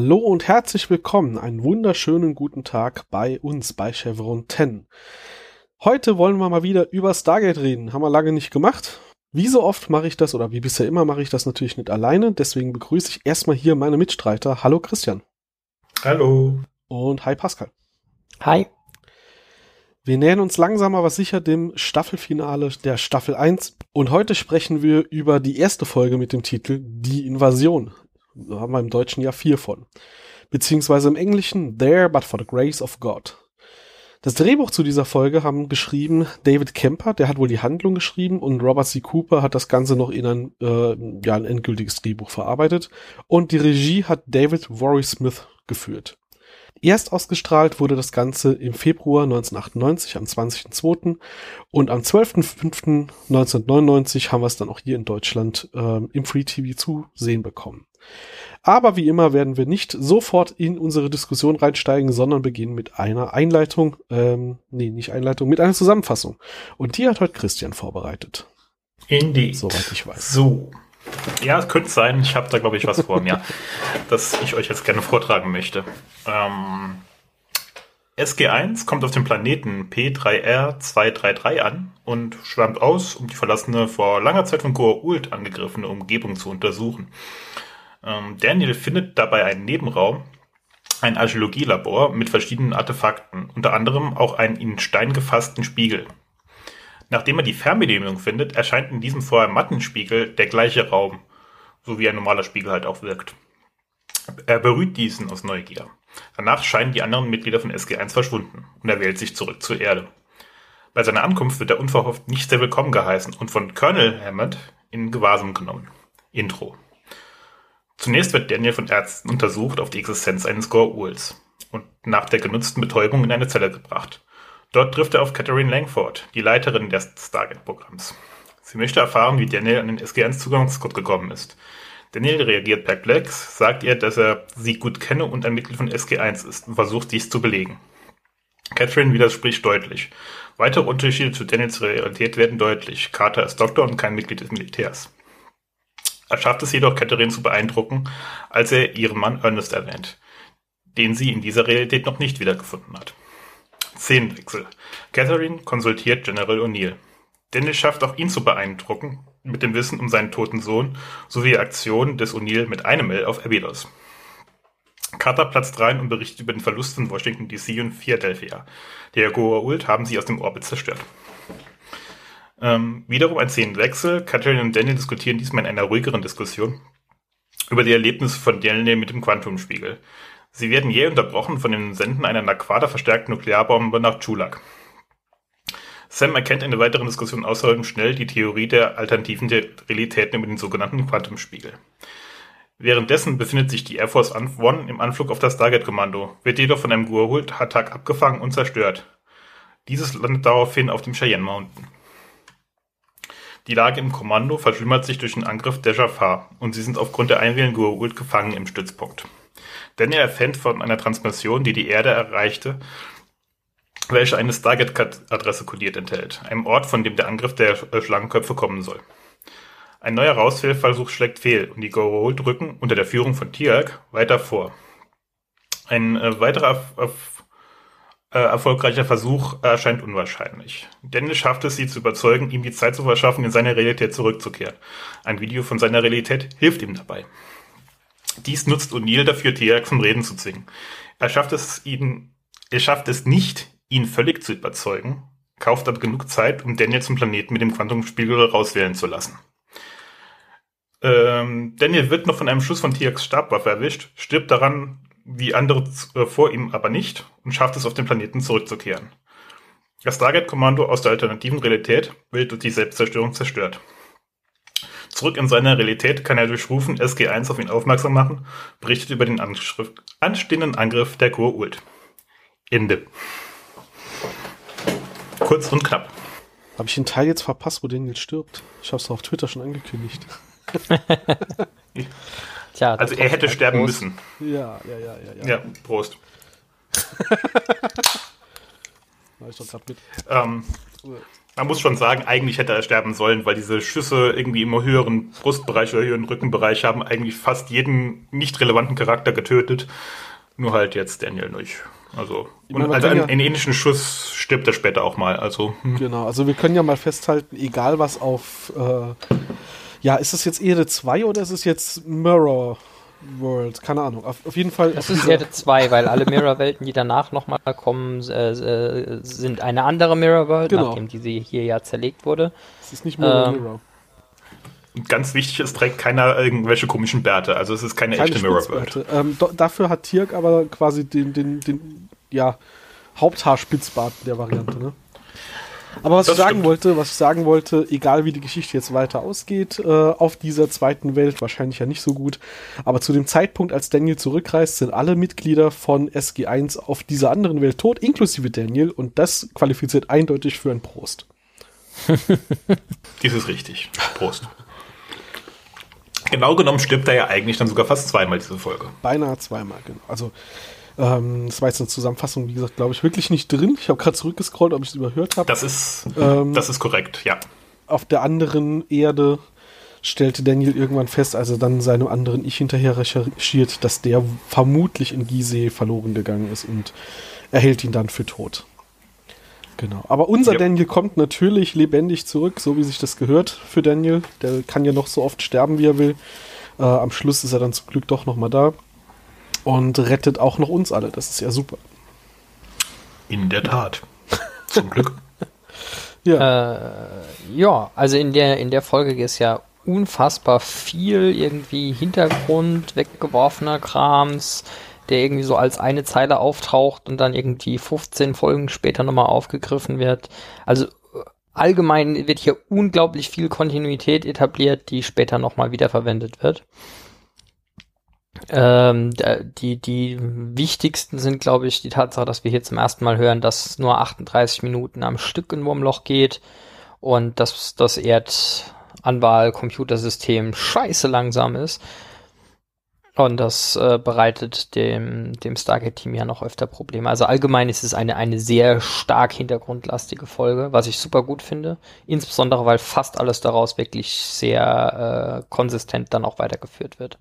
Hallo und herzlich willkommen. Einen wunderschönen guten Tag bei uns bei Chevron 10. Heute wollen wir mal wieder über Stargate reden. Haben wir lange nicht gemacht. Wie so oft mache ich das oder wie bisher immer mache ich das natürlich nicht alleine. Deswegen begrüße ich erstmal hier meine Mitstreiter. Hallo Christian. Hallo. Und hi Pascal. Hi. Wir nähern uns langsam aber sicher dem Staffelfinale der Staffel 1 und heute sprechen wir über die erste Folge mit dem Titel Die Invasion. Da haben wir im Deutschen ja vier von. Beziehungsweise im Englischen There but for the Grace of God. Das Drehbuch zu dieser Folge haben geschrieben David Kemper, der hat wohl die Handlung geschrieben und Robert C. Cooper hat das Ganze noch in ein, äh, ja, ein endgültiges Drehbuch verarbeitet und die Regie hat David Warry Smith geführt. Erst ausgestrahlt wurde das Ganze im Februar 1998 am 20.02. und am 12.05.1999 haben wir es dann auch hier in Deutschland äh, im Free TV zu sehen bekommen. Aber wie immer werden wir nicht sofort in unsere Diskussion reinsteigen, sondern beginnen mit einer Einleitung, ähm, nee, nicht Einleitung, mit einer Zusammenfassung. Und die hat heute Christian vorbereitet. Indeed. Soweit ich weiß. So. Ja, es könnte sein. Ich habe da, glaube ich, was vor mir, das ich euch jetzt gerne vortragen möchte. Ähm, SG1 kommt auf dem Planeten P3R233 an und schwärmt aus, um die verlassene, vor langer Zeit von Goa'uld angegriffene Umgebung zu untersuchen. Ähm, Daniel findet dabei einen Nebenraum, ein Archäologielabor mit verschiedenen Artefakten, unter anderem auch einen in Stein gefassten Spiegel. Nachdem er die Fernbedienung findet, erscheint in diesem vorher matten Spiegel der gleiche Raum, so wie ein normaler Spiegel halt auch wirkt. Er berührt diesen aus Neugier. Danach scheinen die anderen Mitglieder von SG1 verschwunden und er wählt sich zurück zur Erde. Bei seiner Ankunft wird er unverhofft nicht sehr willkommen geheißen und von Colonel Hammond in Gewahrsam genommen. Intro. Zunächst wird Daniel von Ärzten untersucht auf die Existenz eines Goa'uls und nach der genutzten Betäubung in eine Zelle gebracht. Dort trifft er auf Catherine Langford, die Leiterin des Stargate-Programms. Sie möchte erfahren, wie Daniel an den SG1-Zugangscode gekommen ist. Daniel reagiert perplex, sagt ihr, dass er sie gut kenne und ein Mitglied von SG1 ist und versucht dies zu belegen. Catherine widerspricht deutlich. Weitere Unterschiede zu Daniels Realität werden deutlich. Carter ist Doktor und kein Mitglied des Militärs. Er schafft es jedoch, Catherine zu beeindrucken, als er ihren Mann Ernest erwähnt, den sie in dieser Realität noch nicht wiedergefunden hat. Szenenwechsel. Catherine konsultiert General O'Neill. Dennis schafft auch ihn zu beeindrucken mit dem Wissen um seinen toten Sohn sowie Aktionen des O'Neill mit einem L auf Abydos. Carter platzt rein und berichtet über den Verlust von Washington DC und Philadelphia. Der Goa'uld haben sie aus dem Orbit zerstört. Ähm, wiederum ein Szenenwechsel. Catherine und Daniel diskutieren diesmal in einer ruhigeren Diskussion über die Erlebnisse von Daniel mit dem Quantumspiegel. Sie werden jäh unterbrochen von dem Senden einer Naquada verstärkten Nuklearbombe nach Chulak. Sam erkennt in der weiteren Diskussion außerdem schnell die Theorie der alternativen Realitäten über den sogenannten Quantumspiegel. Währenddessen befindet sich die Air Force One im Anflug auf das Stargate-Kommando, wird jedoch von einem Goa'uld-Attack abgefangen und zerstört. Dieses landet daraufhin auf dem Cheyenne Mountain. Die Lage im Kommando verschlimmert sich durch den Angriff der Jafar und sie sind aufgrund der einwählenden Goa'uld gefangen im Stützpunkt. Daniel erfährt von einer Transmission, die die Erde erreichte, welche eine Stargate-Adresse kodiert enthält, einem Ort, von dem der Angriff der Schlangenköpfe kommen soll. Ein neuer Rausfehlversuch schlägt fehl und die Goa'uld rücken unter der Führung von Tiag weiter vor. Ein äh, weiterer äh, erfolgreicher Versuch erscheint unwahrscheinlich. Dennis schafft es, sie zu überzeugen, ihm die Zeit zu verschaffen, in seine Realität zurückzukehren. Ein Video von seiner Realität hilft ihm dabei. Dies nutzt O'Neill dafür, Tiag zum Reden zu zwingen. Er schafft es ihn, er schafft es nicht, ihn völlig zu überzeugen, kauft aber genug Zeit, um Daniel zum Planeten mit dem Quantumspiegel rauswählen zu lassen. Ähm, Daniel wird noch von einem Schuss von Tiags Stabwaffe erwischt, stirbt daran wie andere äh, vor ihm aber nicht und schafft es auf den Planeten zurückzukehren. Das Stargate-Kommando aus der alternativen Realität wird durch die Selbstzerstörung zerstört. Zurück in seine Realität kann er durch Rufen SG1 auf ihn aufmerksam machen, berichtet über den anstehenden Angriff der Goa'uld. Ende. Kurz und knapp. Habe ich den Teil jetzt verpasst, wo Daniel stirbt? Ich habe es auf Twitter schon angekündigt. Tja, also er hätte sterben Prost. müssen. Ja, ja, ja, ja. Ja, Prost. Ich grad mit. Ähm, man muss schon sagen, eigentlich hätte er sterben sollen, weil diese Schüsse irgendwie im höheren Brustbereich oder höheren Rückenbereich haben eigentlich fast jeden nicht relevanten Charakter getötet. Nur halt jetzt Daniel nicht. Also, und meine, also ja einen ähnlichen Schuss stirbt er später auch mal. Also, hm. Genau, also wir können ja mal festhalten, egal was auf äh, ja, ist es jetzt Erde 2 oder ist es jetzt Mirror World? Keine Ahnung. Auf, auf jeden Fall. Es ist Erde 2, weil alle Mirror-Welten, die danach nochmal kommen, äh, äh, sind eine andere Mirror-World, genau. nachdem diese hier ja zerlegt wurde. Es ist nicht Mirror ähm, Mirror. Ganz wichtig, es trägt keiner irgendwelche komischen Bärte. Also es ist keine, keine echte Mirror-World. Ähm, dafür hat Tirk aber quasi den, den, den ja, Haupthaarspitzbart der Variante, ne? Aber was das ich sagen stimmt. wollte, was ich sagen wollte, egal wie die Geschichte jetzt weiter ausgeht, äh, auf dieser zweiten Welt, wahrscheinlich ja nicht so gut, aber zu dem Zeitpunkt, als Daniel zurückreist, sind alle Mitglieder von SG1 auf dieser anderen Welt tot, inklusive Daniel, und das qualifiziert eindeutig für ein Prost. Dies ist richtig. Prost. Genau genommen stirbt er ja eigentlich dann sogar fast zweimal diese Folge. Beinahe zweimal, genau. Also ähm, das war jetzt eine Zusammenfassung, wie gesagt, glaube ich, wirklich nicht drin. Ich habe gerade zurückgescrollt, ob ich es überhört habe. Das ist, ähm, das ist korrekt, ja. Auf der anderen Erde stellte Daniel irgendwann fest, als er dann seinem anderen Ich hinterher recherchiert, dass der vermutlich in Gizeh verloren gegangen ist und er hält ihn dann für tot. Genau. Aber unser ja. Daniel kommt natürlich lebendig zurück, so wie sich das gehört für Daniel. Der kann ja noch so oft sterben, wie er will. Äh, am Schluss ist er dann zum Glück doch nochmal da und rettet auch noch uns alle. Das ist ja super. In der Tat. Zum Glück. ja. Äh, ja, also in der, in der Folge ist ja unfassbar viel irgendwie Hintergrund, weggeworfener Krams, der irgendwie so als eine Zeile auftaucht und dann irgendwie 15 Folgen später nochmal aufgegriffen wird. Also äh, allgemein wird hier unglaublich viel Kontinuität etabliert, die später nochmal wiederverwendet wird. Ähm, die, die wichtigsten sind, glaube ich, die Tatsache, dass wir hier zum ersten Mal hören, dass nur 38 Minuten am Stück in Wurmloch geht und dass das Erdanwahl-Computersystem scheiße langsam ist. Und das äh, bereitet dem, dem Stargate-Team ja noch öfter Probleme. Also allgemein ist es eine, eine sehr stark hintergrundlastige Folge, was ich super gut finde. Insbesondere, weil fast alles daraus wirklich sehr äh, konsistent dann auch weitergeführt wird.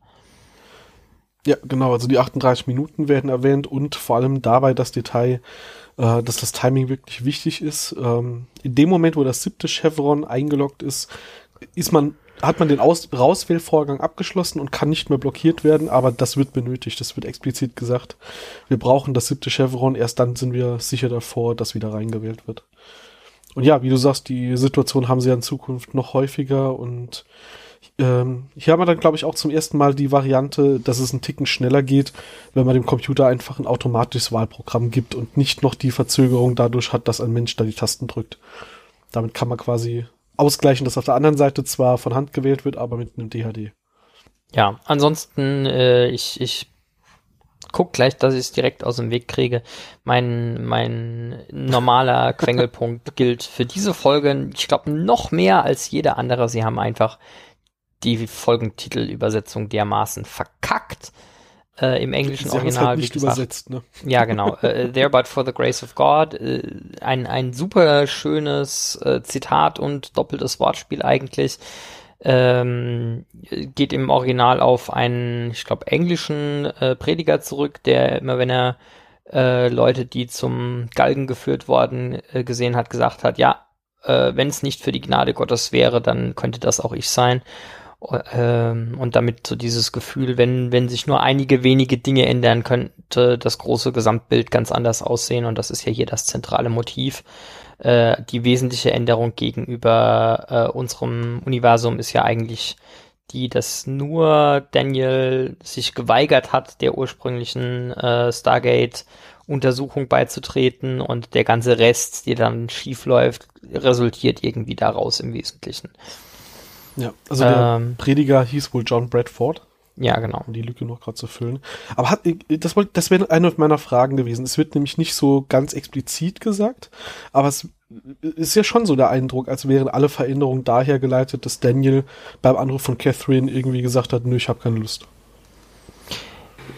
Ja, genau. Also die 38 Minuten werden erwähnt und vor allem dabei das Detail, äh, dass das Timing wirklich wichtig ist. Ähm, in dem Moment, wo das siebte Chevron eingeloggt ist, ist man hat man den Aus Rauswählvorgang abgeschlossen und kann nicht mehr blockiert werden, aber das wird benötigt, das wird explizit gesagt. Wir brauchen das siebte Chevron, erst dann sind wir sicher davor, dass wieder reingewählt wird. Und ja, wie du sagst, die Situation haben sie ja in Zukunft noch häufiger und ähm, hier haben wir dann, glaube ich, auch zum ersten Mal die Variante, dass es einen Ticken schneller geht, wenn man dem Computer einfach ein automatisches Wahlprogramm gibt und nicht noch die Verzögerung dadurch hat, dass ein Mensch da die Tasten drückt. Damit kann man quasi ausgleichen, dass auf der anderen Seite zwar von Hand gewählt wird, aber mit einem DHD. Ja, ansonsten, äh, ich, ich guck gleich, dass ich es direkt aus dem Weg kriege. Mein, mein normaler Quengelpunkt gilt für diese Folge, ich glaube, noch mehr als jeder andere. Sie haben einfach die Folgentitelübersetzung dermaßen verkackt. Äh, Im englischen Sie Original. Halt nicht gesagt, übersetzt, ne? Ja, genau. äh, There but for the grace of God. Äh, ein, ein super schönes äh, Zitat und doppeltes Wortspiel eigentlich. Ähm, geht im Original auf einen, ich glaube, englischen äh, Prediger zurück, der immer, wenn er äh, Leute, die zum Galgen geführt worden, äh, gesehen hat, gesagt hat, ja, wenn es nicht für die Gnade Gottes wäre, dann könnte das auch ich sein. Ähm, und damit so dieses Gefühl, wenn, wenn sich nur einige wenige Dinge ändern, könnte das große Gesamtbild ganz anders aussehen. Und das ist ja hier das zentrale Motiv. Äh, die wesentliche Änderung gegenüber äh, unserem Universum ist ja eigentlich die, dass nur Daniel sich geweigert hat, der ursprünglichen äh, Stargate-Untersuchung beizutreten und der ganze Rest, der dann schief läuft, resultiert irgendwie daraus im Wesentlichen. Ja, also der ähm, Prediger hieß wohl John Bradford. Ja, genau. Um die Lücke noch gerade zu füllen. Aber hat, das, das wäre eine meiner Fragen gewesen. Es wird nämlich nicht so ganz explizit gesagt, aber es ist ja schon so der Eindruck, als wären alle Veränderungen daher geleitet, dass Daniel beim Anruf von Catherine irgendwie gesagt hat, nö, ich habe keine Lust.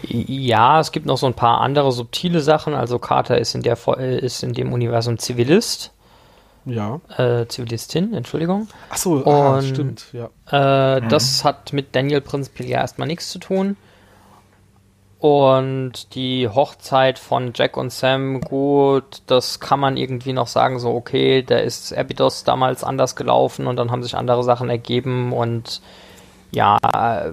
Ja, es gibt noch so ein paar andere subtile Sachen. Also Carter ist in der ist in dem Universum Zivilist. Ja. Äh, Zivilistin, Entschuldigung. Ach so, ah, Und- stimmt, ja. Äh, Mhm. Das hat mit Daniel prinzipiell ja erstmal nichts zu tun. Und die Hochzeit von Jack und Sam, gut, das kann man irgendwie noch sagen, so okay, da ist Abydos damals anders gelaufen und dann haben sich andere Sachen ergeben und ja, äh,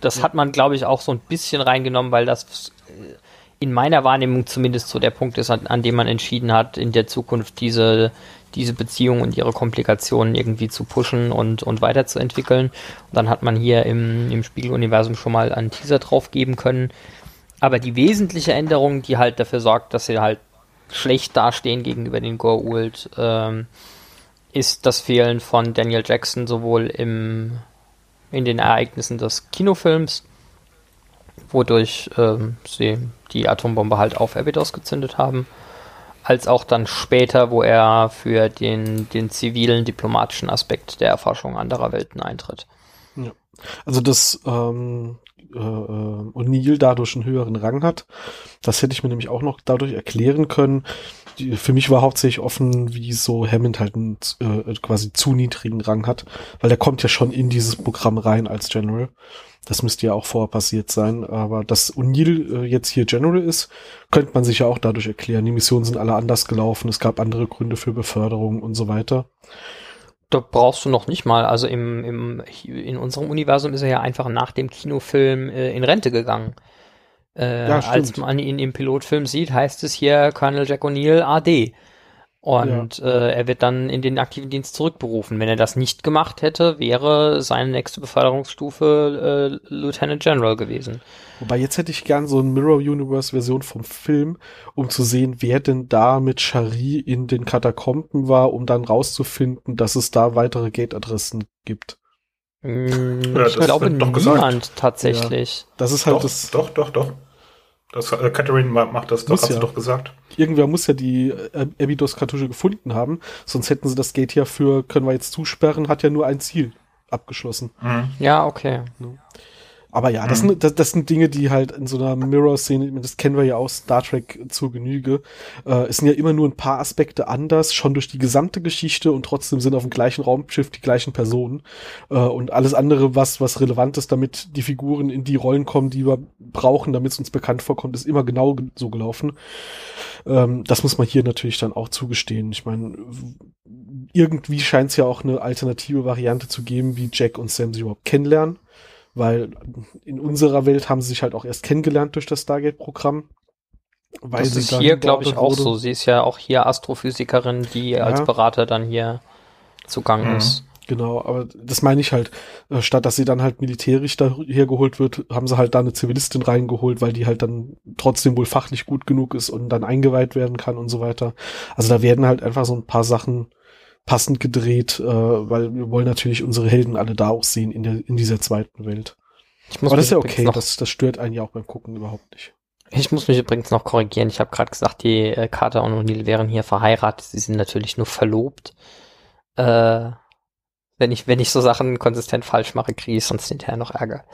das hat man, glaube ich, auch so ein bisschen reingenommen, weil das äh, in meiner Wahrnehmung zumindest so der Punkt ist, an, an dem man entschieden hat, in der Zukunft diese, diese Beziehung und ihre Komplikationen irgendwie zu pushen und, und weiterzuentwickeln. Und dann hat man hier im, im Spiegeluniversum schon mal einen Teaser drauf geben können. Aber die wesentliche Änderung, die halt dafür sorgt, dass sie halt schlecht dastehen gegenüber den Goa'uld, ähm, ist das Fehlen von Daniel Jackson sowohl im, in den Ereignissen des Kinofilms, wodurch ähm, sie die Atombombe halt auf Abydos gezündet haben, als auch dann später, wo er für den, den zivilen diplomatischen Aspekt der Erforschung anderer Welten eintritt. Also, dass ähm, äh, äh, O'Neill dadurch einen höheren Rang hat, das hätte ich mir nämlich auch noch dadurch erklären können. Die, für mich war hauptsächlich offen, wie so Hammond halt einen äh, quasi zu niedrigen Rang hat, weil der kommt ja schon in dieses Programm rein als General. Das müsste ja auch vorher passiert sein. Aber dass O'Neill äh, jetzt hier General ist, könnte man sich ja auch dadurch erklären. Die Missionen sind alle anders gelaufen, es gab andere Gründe für Beförderung und so weiter. Da brauchst du noch nicht mal. Also im, im, in unserem Universum ist er ja einfach nach dem Kinofilm äh, in Rente gegangen. Äh, Ja, als man ihn im Pilotfilm sieht, heißt es hier Colonel Jack O'Neill AD. Und äh, er wird dann in den aktiven Dienst zurückberufen. Wenn er das nicht gemacht hätte, wäre seine nächste Beförderungsstufe äh, Lieutenant General gewesen. Wobei jetzt hätte ich gern so eine Mirror Universe Version vom Film, um zu sehen, wer denn da mit Shari in den Katakomben war, um dann rauszufinden, dass es da weitere Gate-Adressen gibt. Mm, Ja, ich das glaube doch gesagt. niemand tatsächlich. Das ist halt Doch, das, doch, doch, doch. Das, äh, Catherine ma- macht das doch, Muss hat ja. sie doch gesagt. irgendwer muss ja die äh, Abydos-Kartusche gefunden haben, sonst hätten sie das Gate ja für, können wir jetzt zusperren, hat ja nur ein Ziel abgeschlossen. Mhm. Ja, okay. Aber ja, das, Mhm. sind, das, das sind Dinge, die halt in so einer Mirror-Szene, das kennen wir ja aus Star Trek zur Genüge, äh, es sind ja immer nur ein paar Aspekte anders, schon durch die gesamte Geschichte und trotzdem sind auf dem gleichen Raumschiff die gleichen Personen äh, und alles andere, was, was relevant ist, damit die Figuren in die Rollen kommen, die wir brauchen, damit es uns bekannt vorkommt, ist immer genau ge- so gelaufen. Ähm, das muss man hier natürlich dann auch zugestehen. Ich meine, irgendwie scheint es ja auch eine alternative Variante zu geben, wie Jack und Sam sich überhaupt kennenlernen weil in unserer Welt haben sie sich halt auch erst kennengelernt durch das Stargate-Programm. Weil das sie ist da hier, glaube ich, auch wurde. so. Sie ist ja auch hier Astrophysikerin, die als Ja. Berater dann hier zugang Mhm. ist. Genau, aber das meine ich halt, äh, statt dass sie dann halt militärisch daher geholt wird, haben sie halt da eine Zivilistin reingeholt, weil die halt dann trotzdem wohl fachlich gut genug ist und dann eingeweiht werden kann und so weiter. Also da werden halt einfach so ein paar Sachen passend gedreht, äh, weil wir wollen natürlich unsere Helden alle da auch sehen in, der, in dieser zweiten Welt. Ich muss Aber das ist ja okay, das, das stört einen ja auch beim Gucken überhaupt nicht. Ich muss mich übrigens noch korrigieren. Ich habe gerade gesagt, die äh, Carter und O'Neill wären hier verheiratet. Sie sind natürlich nur verlobt. Äh, wenn ich, wenn ich so Sachen konsistent falsch mache, kriege ich sonst hinterher noch Ärger.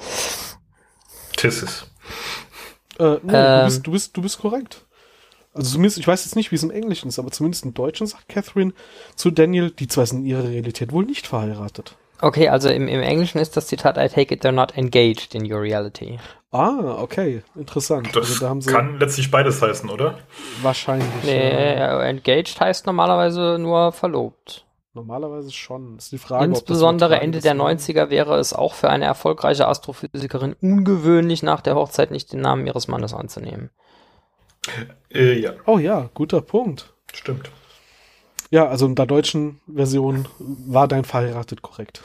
Tisses. Äh, nee, du, Ähm. bist, du, bist, du bist korrekt. Also zumindest, ich weiß jetzt nicht, wie es im Englischen ist, aber zumindest im Deutschen sagt Catherine zu Daniel, die zwei sind in ihrer Realität wohl nicht verheiratet. Okay, also im, im Englischen ist das Zitat I take it they're not engaged in your reality. Ah, okay, interessant. Das also da haben sie kann letztlich beides heißen, oder? wahrscheinlich. Nee, ja, äh, engaged heißt normalerweise nur verlobt. normalerweise schon. Ist die Frage, Insbesondere ob das Ende der ist. 90er wäre es auch für eine erfolgreiche Astrophysikerin ungewöhnlich, nach der Hochzeit nicht den Namen ihres Mannes anzunehmen. Äh, ja, Oh ja, guter Punkt. stimmt. Ja, also in der deutschen Version war dein verheiratet korrekt.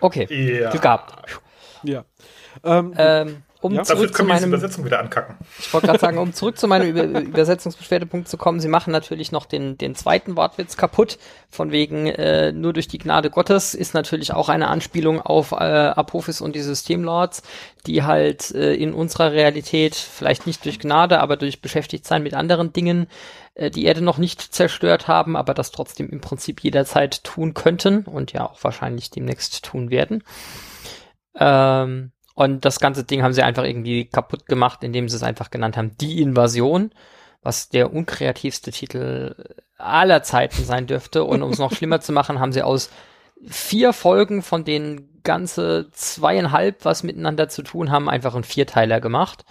Okay, Ja. Glück gehabt. ja. Ähm, Ähm, um Ja. Dafür zurück zu meinem Übersetzung wieder ankacken. Ich wollte gerade sagen, um zurück zu meinem Über Übersetzungsbeschwerdepunkt zu kommen, sie machen natürlich noch den, den zweiten Wortwitz kaputt, von wegen äh, nur durch die Gnade Gottes ist natürlich auch eine Anspielung auf äh, Apophis und die Systemlords, die halt äh, in unserer Realität vielleicht nicht durch Gnade, aber durch Beschäftigtsein mit anderen Dingen äh, die Erde noch nicht zerstört haben, aber das trotzdem im Prinzip jederzeit tun könnten und ja auch wahrscheinlich demnächst tun werden. Ähm, und das ganze Ding haben sie einfach irgendwie kaputt gemacht, indem sie es einfach genannt haben, die Invasion. was der unkreativste Titel aller Zeiten sein dürfte. Und um es noch schlimmer zu machen, haben sie aus vier Folgen, von denen ganze zweieinhalb was miteinander zu tun haben, einfach einen Vierteiler gemacht.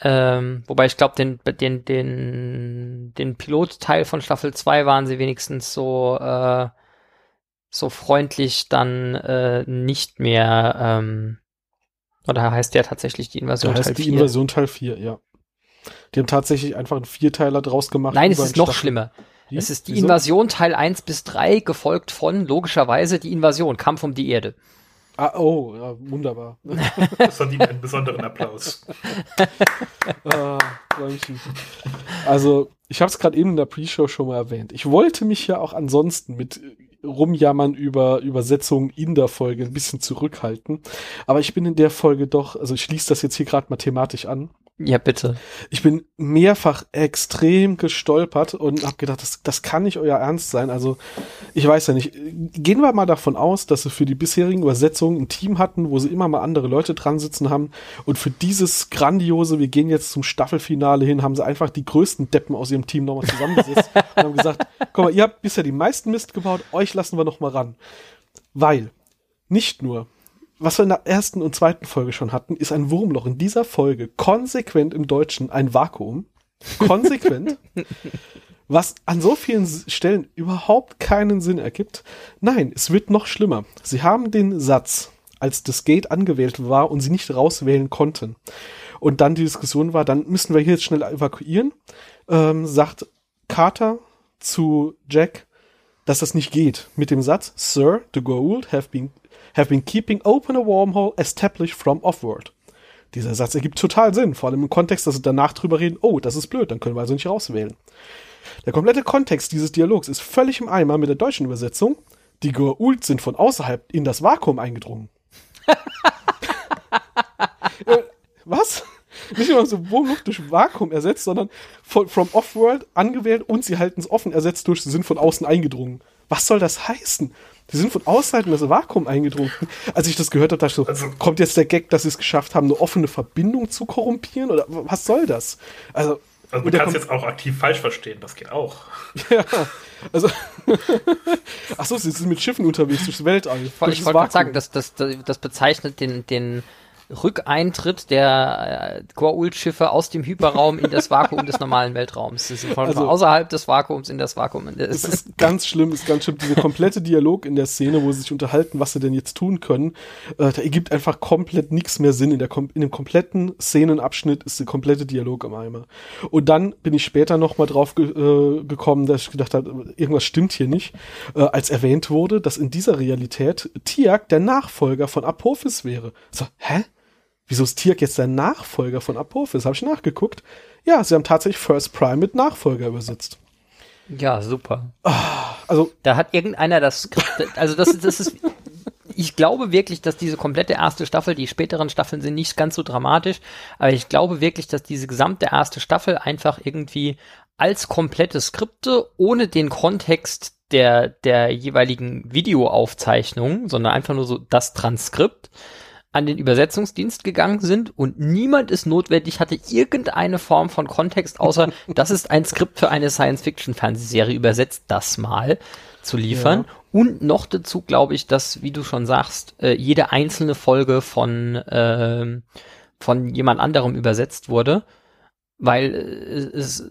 Ähm, wobei ich glaube, den, den, den, den Pilotteil von Staffel 2 waren sie wenigstens so, äh, so freundlich dann äh, nicht mehr, ähm, oder heißt der tatsächlich die Invasion da heißt Teil die 4? Invasion Teil 4, ja. Die haben tatsächlich einfach einen Vierteiler draus gemacht. Nein, es ist noch Staffel- schlimmer. Wie? Es ist die Wieso? Invasion Teil 1 bis 3, gefolgt von, logischerweise, die Invasion, Kampf um die Erde. Ah, oh, ja, wunderbar. Das verdient einen besonderen Applaus. ah, also, ich habe es gerade eben in der Pre-Show schon mal erwähnt. Ich wollte mich ja auch ansonsten mit Rumjammern über Übersetzungen in der Folge ein bisschen zurückhalten. Aber ich bin in der Folge doch, also ich schließe das jetzt hier gerade mathematisch an. Ja, bitte. Ich bin mehrfach extrem gestolpert und habe gedacht, das, das kann nicht euer Ernst sein. Also, ich weiß ja nicht. Gehen wir mal davon aus, dass sie für die bisherigen Übersetzungen ein Team hatten, wo sie immer mal andere Leute dran sitzen haben. Und für dieses grandiose, wir gehen jetzt zum Staffelfinale hin, haben sie einfach die größten Deppen aus ihrem Team nochmal zusammengesetzt und haben gesagt, guck mal, ihr habt bisher die meisten Mist gebaut, euch lassen wir noch mal ran. Weil nicht nur was wir in der ersten und zweiten Folge schon hatten, ist ein Wurmloch. In dieser Folge konsequent im Deutschen ein Vakuum. Konsequent. was an so vielen Stellen überhaupt keinen Sinn ergibt. Nein, es wird noch schlimmer. Sie haben den Satz, als das Gate angewählt war und sie nicht rauswählen konnten. Und dann die Diskussion war, dann müssen wir hier jetzt schnell evakuieren, ähm, sagt Carter zu Jack, dass das nicht geht. Mit dem Satz, Sir, the Goa'uld have been, have been keeping open a wormhole established from offworld. Dieser Satz ergibt total Sinn, vor allem im Kontext, dass sie danach drüber reden, oh, das ist blöd, dann können wir also nicht rauswählen. Der komplette Kontext dieses Dialogs ist völlig im Eimer mit der deutschen Übersetzung. Die Goa'uld sind von außerhalb in das Vakuum eingedrungen. Äh, Was? Nicht nur so Wurmluch durch Vakuum ersetzt, sondern von, from Offworld angewählt und sie halten es offen ersetzt durch, sie sind von außen eingedrungen. Was soll das heißen? Sie sind von außerhalb in das Vakuum eingedrungen. Als ich das gehört habe, dachte ich so, Also- kommt jetzt der Gag, dass sie es geschafft haben, eine offene Verbindung zu korrumpieren? Oder was soll das? Also, Also du kannst jetzt auch aktiv falsch verstehen, das geht auch. ja, also, ach so, sie sind mit Schiffen unterwegs durchs Weltall. Ich wollte sagen, das, das, das bezeichnet den, den Rückeintritt der äh, Goa'uld-Schiffe aus dem Hyperraum in das Vakuum des normalen Weltraums. Sie sind von, Also- außerhalb des Vakuums in das Vakuum. Es ist ganz schlimm, ist ganz schlimm. Dieser komplette Dialog in der Szene, wo sie sich unterhalten, was sie denn jetzt tun können, äh, da ergibt einfach komplett nichts mehr Sinn. In, der, in dem kompletten Szenenabschnitt ist der komplette Dialog im Eimer. Und dann bin ich später noch mal drauf ge äh, gekommen, dass ich gedacht habe, irgendwas stimmt hier nicht, äh, als erwähnt wurde, dass in dieser Realität Tiak der Nachfolger von Apophis wäre. So, hä? Wieso ist Tiak jetzt der Nachfolger von Apophis? Habe ich nachgeguckt. Ja, sie haben tatsächlich First Prime mit Nachfolger übersetzt. ja, super. Also Da hat irgendeiner das Skript, also das, das ist, ich glaube wirklich, dass diese komplette erste Staffel, die späteren Staffeln sind nicht ganz so dramatisch, aber ich glaube wirklich, dass diese gesamte erste Staffel einfach irgendwie als komplette Skripte ohne den Kontext der, der jeweiligen Videoaufzeichnung, sondern einfach nur so das Transkript an den Übersetzungsdienst gegangen sind und niemand es notwendig hatte, irgendeine Form von Kontext, außer das ist ein Skript für eine Science-Fiction-Fernsehserie, übersetzt das mal zu liefern. Und noch dazu glaube ich, dass, wie du schon sagst, äh, jede einzelne Folge von, ähm, von jemand anderem übersetzt wurde, weil äh, es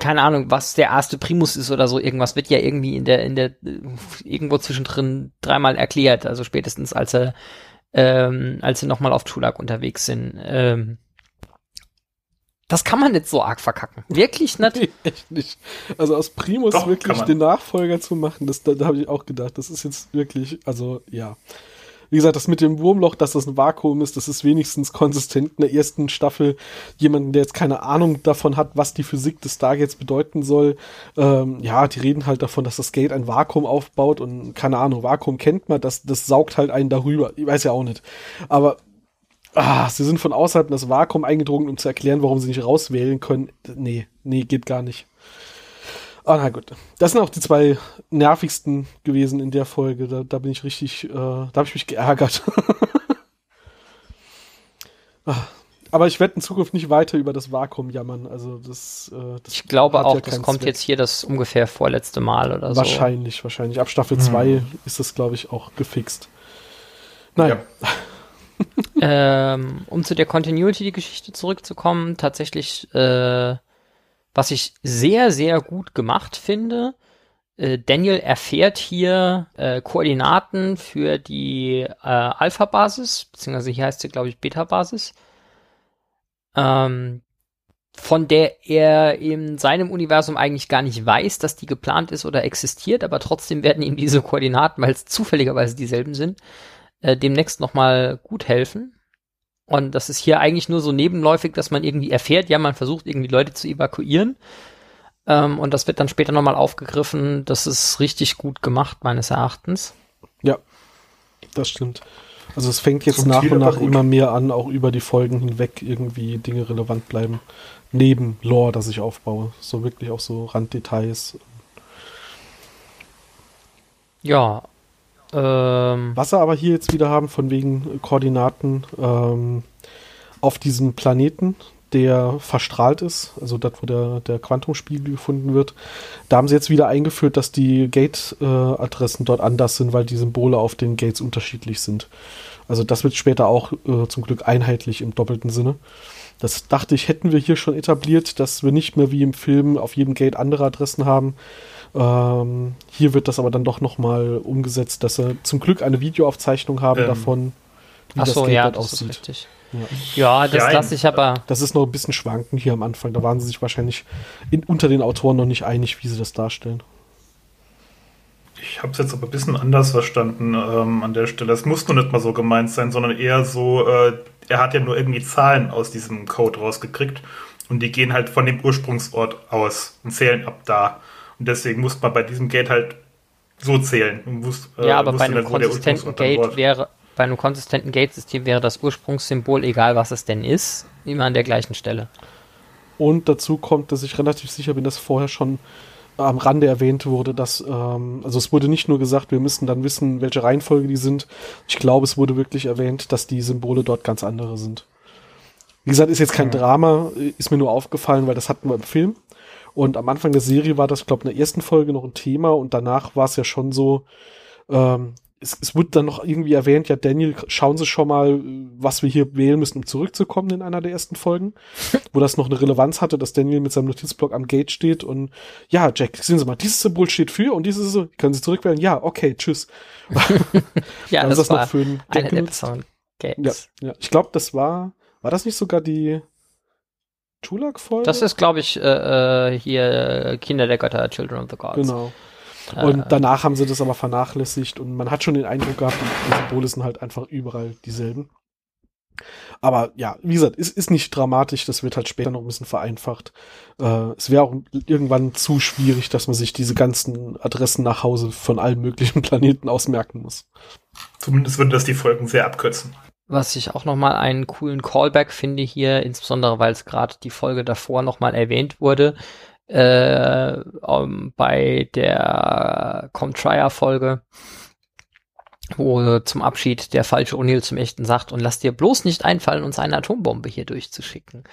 keine Ahnung, was der erste Primus ist oder so, irgendwas wird ja irgendwie in der, in der, äh, irgendwo zwischendrin dreimal erklärt, also spätestens als er ähm, als sie nochmal auf Tulak unterwegs sind. Ähm, das kann man nicht so arg verkacken. Wirklich nicht. Nee, echt nicht. Also aus Primus Doch, wirklich den Nachfolger zu machen, das, da, da habe ich auch gedacht, das ist jetzt wirklich, also ja. Wie gesagt, das mit dem Wurmloch, dass das ein Vakuum ist, das ist wenigstens konsistent in der ersten Staffel. Jemanden, der jetzt keine Ahnung davon hat, was die Physik des Stargates bedeuten soll. Ähm, ja, die reden halt davon, dass das Gate ein Vakuum aufbaut und keine Ahnung, Vakuum kennt man, das, das saugt halt einen darüber. Ich weiß ja auch nicht. Aber ah, sie sind von außerhalb in das Vakuum eingedrungen, um zu erklären, warum sie nicht rauswählen können. Nee, nee, geht gar nicht. Ah, na gut. Das sind auch die zwei nervigsten gewesen in der Folge. Da, da bin ich richtig, äh, da habe ich mich geärgert. ah, Aber ich werde in Zukunft nicht weiter über das Vakuum jammern. Also das, äh, das ich glaube auch, ja das kommt Zweck. jetzt hier das ungefähr vorletzte Mal oder wahrscheinlich, so. Wahrscheinlich, wahrscheinlich. Ab Staffel 2 hm. ist das, glaube ich, auch gefixt. Naja. Ja. ähm, um zu der Continuity-Geschichte zurückzukommen, tatsächlich, äh, was ich sehr, sehr gut gemacht finde, äh, Daniel erfährt hier äh, Koordinaten für die äh, Alpha-Basis, beziehungsweise hier heißt sie, glaube ich, Beta-Basis, ähm, von der er in seinem Universum eigentlich gar nicht weiß, dass die geplant ist oder existiert, aber trotzdem werden ihm diese Koordinaten, weil es zufälligerweise dieselben sind, äh, demnächst nochmal gut helfen. Und das ist hier eigentlich nur so nebenläufig, dass man irgendwie erfährt, ja, man versucht irgendwie Leute zu evakuieren. Ähm, und das wird dann später nochmal aufgegriffen. Das ist richtig gut gemacht, meines Erachtens. Ja, das stimmt. Also es fängt jetzt nach und nach immer mehr an, auch über die Folgen hinweg irgendwie Dinge relevant bleiben. Neben Lore, das ich aufbaue. So wirklich auch so Randdetails. Ja. Ähm, Was wir aber hier jetzt wieder haben, von wegen Koordinaten ähm, auf diesem Planeten, der verstrahlt ist, also das, wo der, der Quantumspiegel gefunden wird. Da haben sie jetzt wieder eingeführt, dass die Gate-Adressen äh, dort anders sind, weil die Symbole auf den Gates unterschiedlich sind. Also das wird später auch äh, zum Glück einheitlich im doppelten Sinne. Das dachte ich, hätten wir hier schon etabliert, dass wir nicht mehr wie im Film auf jedem Gate andere Adressen haben. Ähm, hier wird das aber dann doch nochmal umgesetzt, dass wir zum Glück eine Videoaufzeichnung haben ähm. davon, wie Ach das so, Gate ja, das aussieht. Ist ja. ja, das lasse ich aber. Das ist noch ein bisschen schwanken hier am Anfang. Da waren sie sich wahrscheinlich in, unter den Autoren noch nicht einig, wie sie das darstellen. Ich habe es jetzt aber ein bisschen anders verstanden ähm, an der Stelle. Es muss nur nicht mal so gemeint sein, sondern eher so, äh, er hat ja nur irgendwie Zahlen aus diesem Code rausgekriegt und die gehen halt von dem Ursprungsort aus und zählen ab da. Und deswegen muss man bei diesem Gate halt so zählen. Muss, äh, ja, aber bei einem konsistenten Gate wäre, bei einem konsistenten Gate-System wäre das Ursprungssymbol, egal was es denn ist, immer an der gleichen Stelle. Und dazu kommt, dass ich relativ sicher bin, dass vorher schon am Rande erwähnt wurde, dass, ähm, also es wurde nicht nur gesagt, wir müssen dann wissen, welche Reihenfolge die sind. Ich glaube, es wurde wirklich erwähnt, dass die Symbole dort ganz andere sind. Wie gesagt, ist jetzt kein Drama, ist mir nur aufgefallen, weil das hatten wir im Film. Und am Anfang der Serie war das, glaube ich, in der ersten Folge noch ein Thema und danach war es ja schon so, ähm, es, es wurde dann noch irgendwie erwähnt, ja, Daniel, schauen Sie schon mal, was wir hier wählen müssen, um zurückzukommen in einer der ersten Folgen, wo das noch eine Relevanz hatte, dass Daniel mit seinem Notizblock am Gate steht und ja, Jack, sehen Sie mal, dieses Symbol steht für und dieses so, können Sie zurückwählen? Ja, okay, tschüss. ja, das, das war noch für einen eine der besseren Gates. Ja, ja. ich glaube, das war, war das nicht sogar die Chulak-Folge? Das ist, glaube ich, äh, äh, hier Kinder der Götter, Children of the Gods. Genau. Und danach haben sie das aber vernachlässigt und man hat schon den Eindruck gehabt, die Symbole sind halt einfach überall dieselben. Aber ja, wie gesagt, ist, ist nicht dramatisch, das wird halt später noch ein bisschen vereinfacht. Äh, es wäre auch irgendwann zu schwierig, dass man sich diese ganzen Adressen nach Hause von allen möglichen Planeten ausmerken muss. Zumindest würde das die Folgen sehr abkürzen. Was ich auch nochmal einen coolen Callback finde hier, insbesondere weil es gerade die Folge davor nochmal erwähnt wurde, äh, um, bei der Comtrier-Folge, wo zum Abschied der falsche O'Neill zum Echten sagt, und lass dir bloß nicht einfallen, uns eine Atombombe hier durchzuschicken.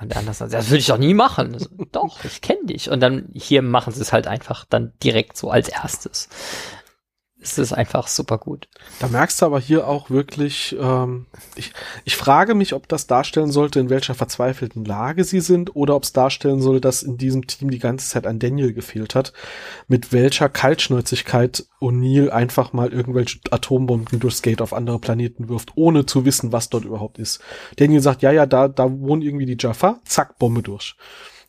Und der andere sagt, das würde ich doch nie machen. So, doch, ich kenne dich. Und dann hier machen sie es halt einfach dann direkt so als erstes es ist einfach super gut. Da merkst du aber hier auch wirklich, ähm, ich, ich frage mich, ob das darstellen sollte, in welcher verzweifelten Lage sie sind, oder ob es darstellen soll, dass in diesem Team die ganze Zeit ein Daniel gefehlt hat, mit welcher Kaltschnäuzigkeit O'Neill einfach mal irgendwelche Atombomben durchs Gate auf andere Planeten wirft, ohne zu wissen, was dort überhaupt ist. Daniel sagt, ja, ja, da, da wohnen irgendwie die Jaffa, zack, Bombe durch.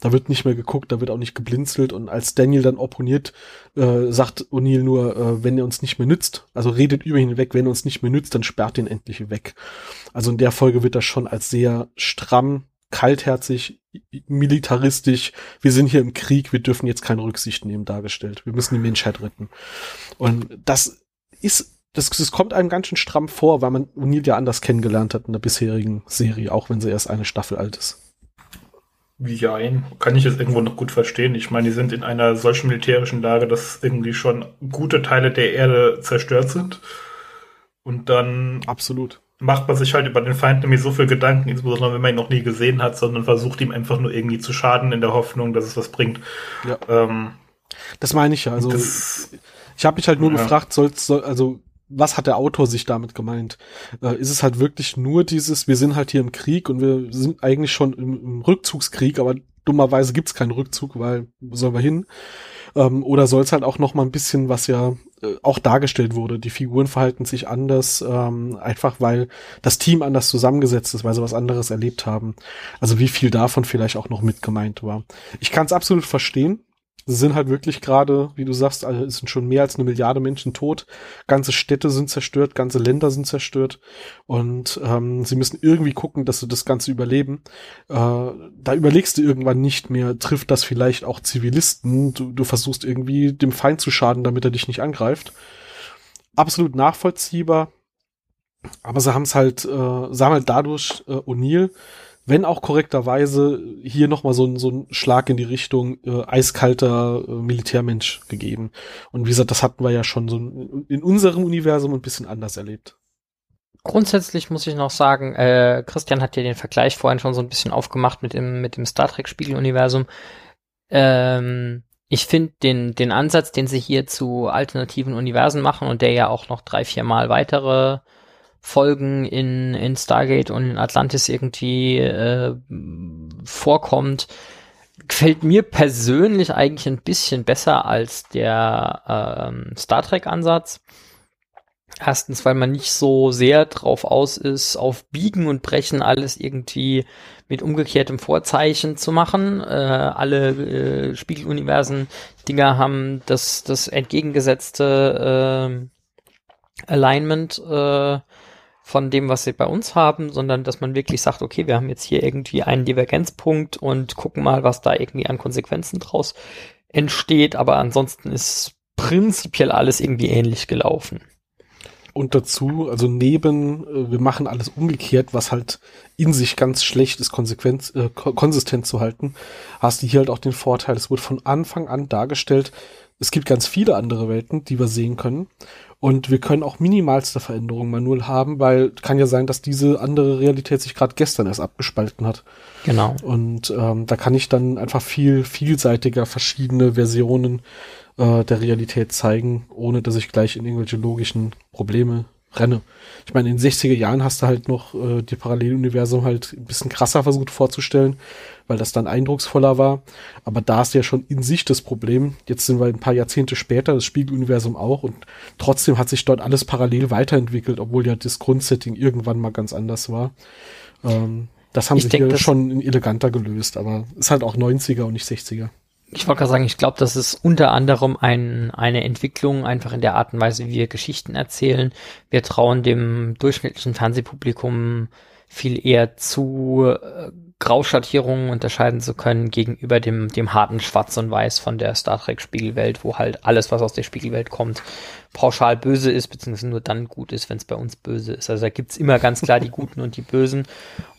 Da wird nicht mehr geguckt, da wird auch nicht geblinzelt. Und als Daniel dann opponiert, äh, sagt O'Neill nur, äh, wenn er uns nicht mehr nützt, also redet über ihn weg, wenn er uns nicht mehr nützt, dann sperrt ihn endlich weg. Also in der Folge wird das schon als sehr stramm, kaltherzig, militaristisch, wir sind hier im Krieg, wir dürfen jetzt keine Rücksicht nehmen, dargestellt. Wir müssen die Menschheit retten. Und das ist das, das kommt einem ganz schön stramm vor, weil man O'Neill ja anders kennengelernt hat in der bisherigen Serie, auch wenn sie erst eine Staffel alt ist. Jein, kann ich es irgendwo noch gut verstehen. Ich meine, die sind in einer solchen militärischen Lage, dass irgendwie schon gute Teile der Erde zerstört sind. Und dann. Absolut. macht man sich halt über den Feind nämlich so viel Gedanken, insbesondere wenn man ihn noch nie gesehen hat, sondern versucht ihm einfach nur irgendwie zu schaden in der Hoffnung, dass es was bringt. Ja. Ähm, das meine ich ja. Also ich habe mich halt nur ja. gefragt, soll, soll also was hat der Autor sich damit gemeint? Äh, ist es halt wirklich nur dieses, wir sind halt hier im Krieg und wir sind eigentlich schon im, im Rückzugskrieg, aber dummerweise gibt's keinen Rückzug, weil wo sollen wir hin? Ähm, oder soll es halt auch noch mal ein bisschen, was ja äh, auch dargestellt wurde, die Figuren verhalten sich anders, ähm, einfach weil das Team anders zusammengesetzt ist, weil sie was anderes erlebt haben. Also wie viel davon vielleicht auch noch mit gemeint war. Ich kann es absolut verstehen, sind halt wirklich gerade, wie du sagst, also es sind schon mehr als eine Milliarde Menschen tot. Ganze Städte sind zerstört, ganze Länder sind zerstört und ähm, sie müssen irgendwie gucken, dass sie das Ganze überleben. Äh, da überlegst du irgendwann nicht mehr, trifft das vielleicht auch Zivilisten? Du, du versuchst irgendwie dem Feind zu schaden, damit er dich nicht angreift. Absolut nachvollziehbar. Aber sie haben es halt, äh, sie haben halt dadurch äh, O'Neill wenn auch korrekterweise, hier nochmal so, so ein Schlag in die Richtung äh, eiskalter äh, Militärmensch gegeben. Und wie gesagt, das hatten wir ja schon so in unserem Universum ein bisschen anders erlebt. Grundsätzlich muss ich noch sagen, äh, Christian hat ja den Vergleich vorhin schon so ein bisschen aufgemacht mit dem, mit dem Star Trek Spiegeluniversum. Ähm, ich finde den, den Ansatz, den sie hier zu alternativen Universen machen und der ja auch noch drei, vier Mal weitere Folgen in, in Stargate und in Atlantis irgendwie äh, vorkommt, gefällt mir persönlich eigentlich ein bisschen besser als der ähm, Star Trek-Ansatz. Erstens, weil man nicht so sehr drauf aus ist, auf Biegen und Brechen alles irgendwie mit umgekehrtem Vorzeichen zu machen. Äh, alle äh, Spiegeluniversen-Dinger haben das, das entgegengesetzte äh, Alignment äh, von dem, was sie bei uns haben, sondern dass man wirklich sagt, okay, wir haben jetzt hier irgendwie einen Divergenzpunkt und gucken mal, was da irgendwie an Konsequenzen draus entsteht. Aber ansonsten ist prinzipiell alles irgendwie ähnlich gelaufen. Und dazu, also neben, äh, wir machen alles umgekehrt, was halt in sich ganz schlecht ist, konsequent, äh, konsistent zu halten, hast du hier halt auch den Vorteil, es wurde von Anfang an dargestellt, es gibt ganz viele andere Welten, die wir sehen können. Und wir können auch minimalste Veränderungen manuell haben, weil kann ja sein, dass diese andere Realität sich gerade gestern erst abgespalten hat. Genau. Und ähm, da kann ich dann einfach viel vielseitiger verschiedene Versionen äh, der Realität zeigen, ohne dass ich gleich in irgendwelche logischen Probleme renne. Ich meine, in den 60er Jahren hast du halt noch äh, die Paralleluniversum halt ein bisschen krasser versucht vorzustellen, weil das dann eindrucksvoller war. Aber da ist ja schon in sich das Problem. Jetzt sind wir ein paar Jahrzehnte später, das Spiegeluniversum auch, und trotzdem hat sich dort alles parallel weiterentwickelt, obwohl ja das Grundsetting irgendwann mal ganz anders war. Ähm, das haben ich sie denk, hier schon eleganter gelöst, aber ist halt auch 90er und nicht 60er ich wollte gerade sagen, ich glaube, das ist unter anderem ein, eine Entwicklung einfach in der Art und Weise, wie wir Geschichten erzählen. Wir trauen dem durchschnittlichen Fernsehpublikum viel eher zu, äh, Grauschattierungen unterscheiden zu können gegenüber dem, dem harten Schwarz und Weiß von der Star Trek Spiegelwelt, wo halt alles, was aus der Spiegelwelt kommt, pauschal böse ist, beziehungsweise nur dann gut ist, wenn es bei uns böse ist. Also da gibt's immer ganz klar die Guten und die Bösen.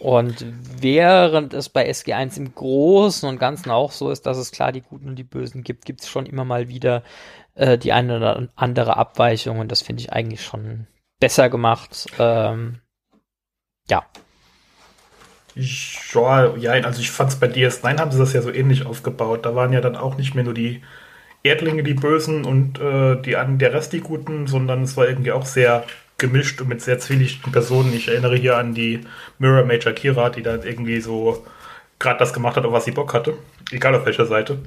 Und während es bei SG1 im Großen und Ganzen auch so ist, dass es klar die Guten und die Bösen gibt, gibt's schon immer mal wieder äh, die eine oder andere Abweichung und das finde ich eigentlich schon besser gemacht. Ähm, ja. Ja, ja, also ich fand es bei DS9 haben sie das ja so ähnlich aufgebaut. Da waren ja dann auch nicht mehr nur die Erdlinge die Bösen und äh, die, der Rest die Guten, sondern es war irgendwie auch sehr gemischt und mit sehr zwielichtigen Personen. Ich erinnere hier an die Mirror Major Kira, die da irgendwie so gerade das gemacht hat, auf was sie Bock hatte. Egal auf welcher Seite.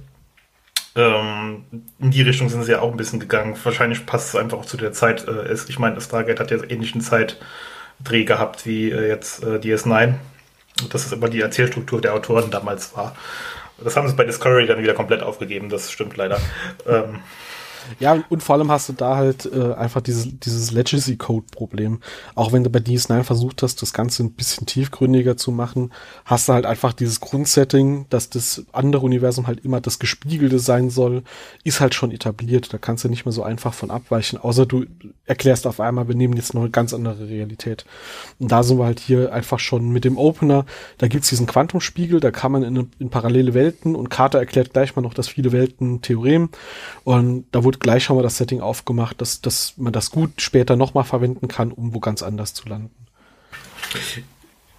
Ähm, in die Richtung sind sie ja auch ein bisschen gegangen. Wahrscheinlich passt es einfach auch zu der Zeit. Äh, ich meine, Stargate hat ja ähnlichen Zeitdreh gehabt wie äh, jetzt äh, DS9 dass es immer die Erzählstruktur der Autoren damals war. Das haben sie bei Discovery dann wieder komplett aufgegeben, das stimmt leider. ähm, ja, und vor allem hast du da halt äh, einfach dieses, dieses Legacy-Code-Problem. Auch wenn du bei DS9 versucht hast, das Ganze ein bisschen tiefgründiger zu machen, hast du halt einfach dieses Grundsetting, dass das andere Universum halt immer das Gespiegelte sein soll, ist halt schon etabliert. Da kannst du nicht mehr so einfach von abweichen, außer du erklärst auf einmal, wir nehmen jetzt noch eine ganz andere Realität. Und da sind wir halt hier einfach schon mit dem Opener, da gibt's diesen Quantumspiegel, da kann man in, in parallele Welten und Carter erklärt gleich mal noch das viele Welten Theorem und da wurde gut, gleich haben wir das Setting aufgemacht, dass, dass man das gut später nochmal verwenden kann, um wo ganz anders zu landen.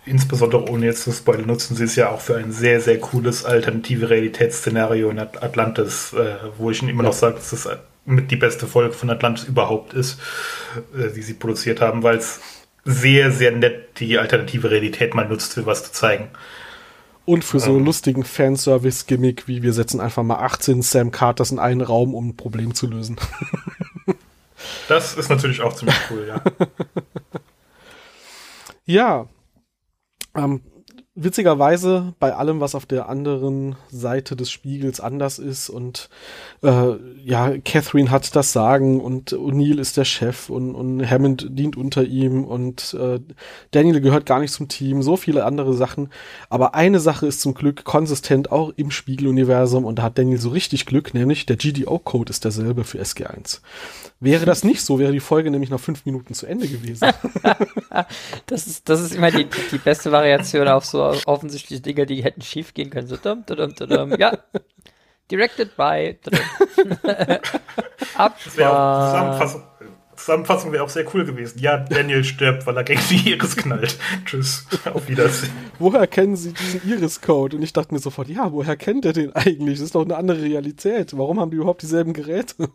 Insbesondere ohne jetzt zu spoilern, nutzen sie es ja auch für ein sehr, sehr cooles alternative Realitätsszenario in Atlantis, äh, wo ich immer noch sage, dass das mit die beste Folge von Atlantis überhaupt ist, äh, die sie produziert haben, weil es sehr, sehr nett die alternative Realität mal nutzt, für was zu zeigen. Und für so einen lustigen Fanservice-Gimmick, wie wir setzen einfach mal 18 Sam Carters in einen Raum, um ein Problem zu lösen. Das ist natürlich auch ziemlich cool, ja. ja. Ähm, witzigerweise bei allem, was auf der anderen Seite des Spiegels anders ist und äh, ja, Catherine hat das Sagen und O'Neill ist der Chef und, und Hammond dient unter ihm und äh, Daniel gehört gar nicht zum Team, so viele andere Sachen. Aber eine Sache ist zum Glück konsistent auch im Spiegeluniversum und da hat Daniel so richtig Glück, nämlich der GDO-Code ist derselbe für SG1. Wäre das nicht so, wäre die Folge nämlich nach fünf Minuten zu Ende gewesen. das, ist, das ist immer die, die beste Variation auf so offensichtliche Dinge, die hätten schief gehen können. So, dum, dum, dum, ja. Directed by. Zusammenfassung, Zusammenfassung wäre auch sehr cool gewesen. Ja, Daniel stirbt, weil er gegen die Iris knallt. Tschüss. Auf Wiedersehen. Woher kennen Sie diesen Iris-Code? Und ich dachte mir sofort, ja, woher kennt er den eigentlich? Das ist doch eine andere Realität. Warum haben die überhaupt dieselben Geräte?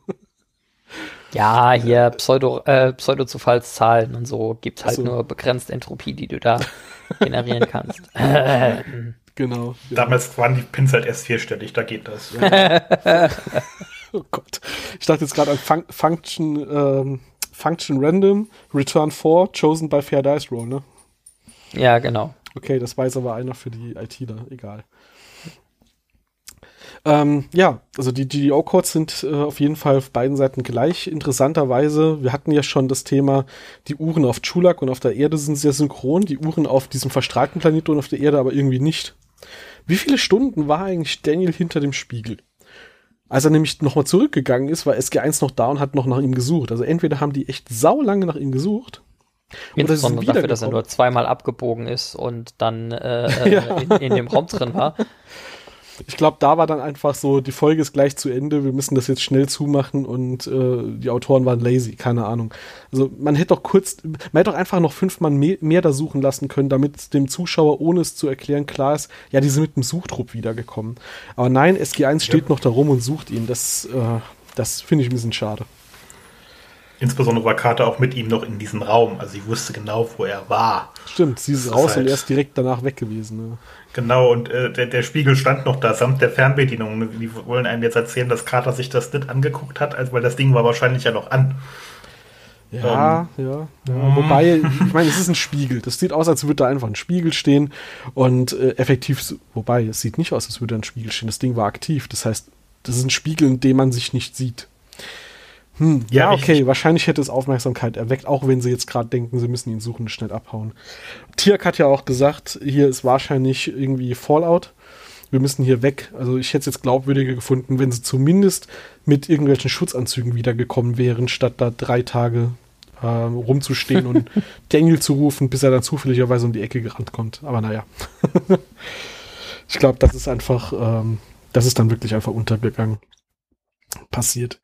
Ja, hier Pseudo, äh, Pseudo-Zufallszahlen und so gibt halt so. nur begrenzt Entropie, die du da generieren kannst. genau. Ja. Damals waren die Pins halt erst vierstellig, da geht das. oh Gott. Ich dachte jetzt gerade an Fun Function, ähm, Function Random, Return 4, Chosen by Fair Dice Roll, ne? Ja, genau. Okay, das weiß aber einer für die ITler, egal. Ähm, ja, also die GDO-Codes sind äh, auf jeden Fall auf beiden Seiten gleich. Interessanterweise, wir hatten ja schon das Thema, die Uhren auf Chulak und auf der Erde sind sehr synchron, die Uhren auf diesem verstrahlten Planeten und auf der Erde aber irgendwie nicht. Wie viele Stunden war eigentlich Daniel hinter dem Spiegel? Als er nämlich nochmal zurückgegangen ist, war SG1 noch da und hat noch nach ihm gesucht. Also entweder haben die echt sau lange nach ihm gesucht. Insbesondere dafür, dass er nur zweimal abgebogen ist und dann äh, ja. in, in, dem Raum drin war. Ich glaube, da war dann einfach so, die Folge ist gleich zu Ende, wir müssen das jetzt schnell zumachen und äh, die Autoren waren lazy, keine Ahnung. Also man hätte doch kurz, man hätte doch einfach noch fünfmal mehr, mehr da suchen lassen können, damit dem Zuschauer, ohne es zu erklären, klar ist, ja, die sind mit dem Suchtrupp wiedergekommen. Aber nein, SG1 steht noch da rum und sucht ihn. Das, äh, das finde ich ein bisschen schade. Insbesondere war Carter auch mit ihm noch in diesem Raum. Also sie wusste genau, wo er war. Stimmt, sie ist raus halt und er ist direkt danach weg gewesen. Ne? Genau, und äh, der, der Spiegel stand noch da, samt der Fernbedienung. Die wollen einem jetzt erzählen, dass Carter sich das nicht angeguckt hat, also, weil das Ding war wahrscheinlich ja noch an. Ja, ähm, ja, ja. Wobei, ich meine, es ist ein Spiegel. Das sieht aus, als würde da einfach ein Spiegel stehen. Und äh, effektiv, wobei, es sieht nicht aus, als würde da ein Spiegel stehen. Das Ding war aktiv. Das heißt, das ist ein Spiegel, in dem man sich nicht sieht. Hm, ja, ja, okay, wahrscheinlich hätte es Aufmerksamkeit erweckt, auch wenn sie jetzt gerade denken, sie müssen ihn suchen und schnell abhauen. Tiak hat ja auch gesagt, hier ist wahrscheinlich irgendwie Fallout. Wir müssen hier weg. Also ich hätte es jetzt glaubwürdiger gefunden, wenn sie zumindest mit irgendwelchen Schutzanzügen wiedergekommen wären, statt da drei Tage äh, rumzustehen und Daniel zu rufen, bis er dann zufälligerweise um die Ecke gerannt kommt. Aber naja. ich glaube, das ist einfach, ähm, das ist dann wirklich einfach untergegangen. Passiert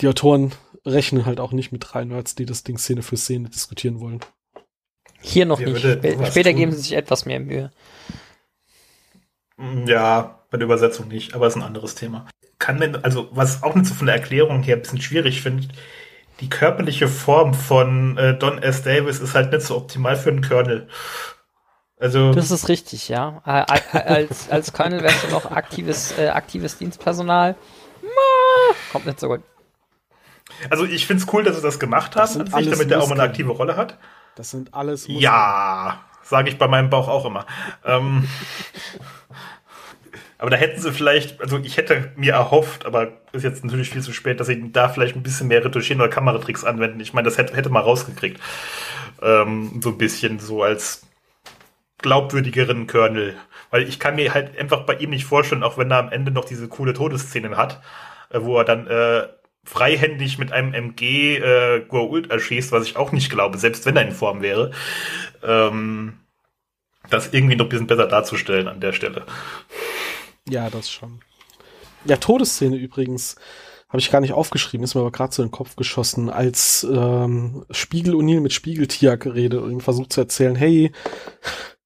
die Autoren rechnen halt auch nicht mit rein, als die das Ding Szene für Szene diskutieren wollen. Hier noch Hier nicht. Spä später tun. geben sie sich etwas mehr Mühe. Mm, ja, bei der Übersetzung nicht, aber ist ein anderes Thema. Kann denn, also was auch nicht so von der Erklärung her ein bisschen schwierig finde, die körperliche Form von äh, Don S. Davis ist halt nicht so optimal für einen Colonel. Also das ist richtig, ja. Als, als Colonel wärst du noch aktives, äh, aktives Dienstpersonal. Kommt nicht so gut. Also ich finde es cool, dass sie das gemacht haben, das sich, damit er auch mal eine aktive Rolle hat. Das sind alles Muskeln. Ja, sage ich bei meinem Bauch auch immer. ähm, aber da hätten sie vielleicht, also ich hätte mir erhofft, aber ist jetzt natürlich viel zu spät, dass sie da vielleicht ein bisschen mehr retuschieren oder Kameratricks anwenden. Ich meine, das hätte, hätte mal rausgekriegt. Ähm, so ein bisschen so als glaubwürdigeren Colonel. Weil ich kann mir halt einfach bei ihm nicht vorstellen, auch wenn er am Ende noch diese coole Todesszenen hat, äh, wo er dann äh, freihändig mit einem MG äh, Goa'uld erschießt, was ich auch nicht glaube, selbst wenn er in Form wäre, ähm, das irgendwie noch ein bisschen besser darzustellen an der Stelle. Ja, das schon. Ja, Todesszene übrigens. habe ich gar nicht aufgeschrieben, ist mir aber gerade so in den Kopf geschossen, als ähm, Spiegel O'Neill mit Spiegeltier geredet und ihm versucht zu erzählen, hey,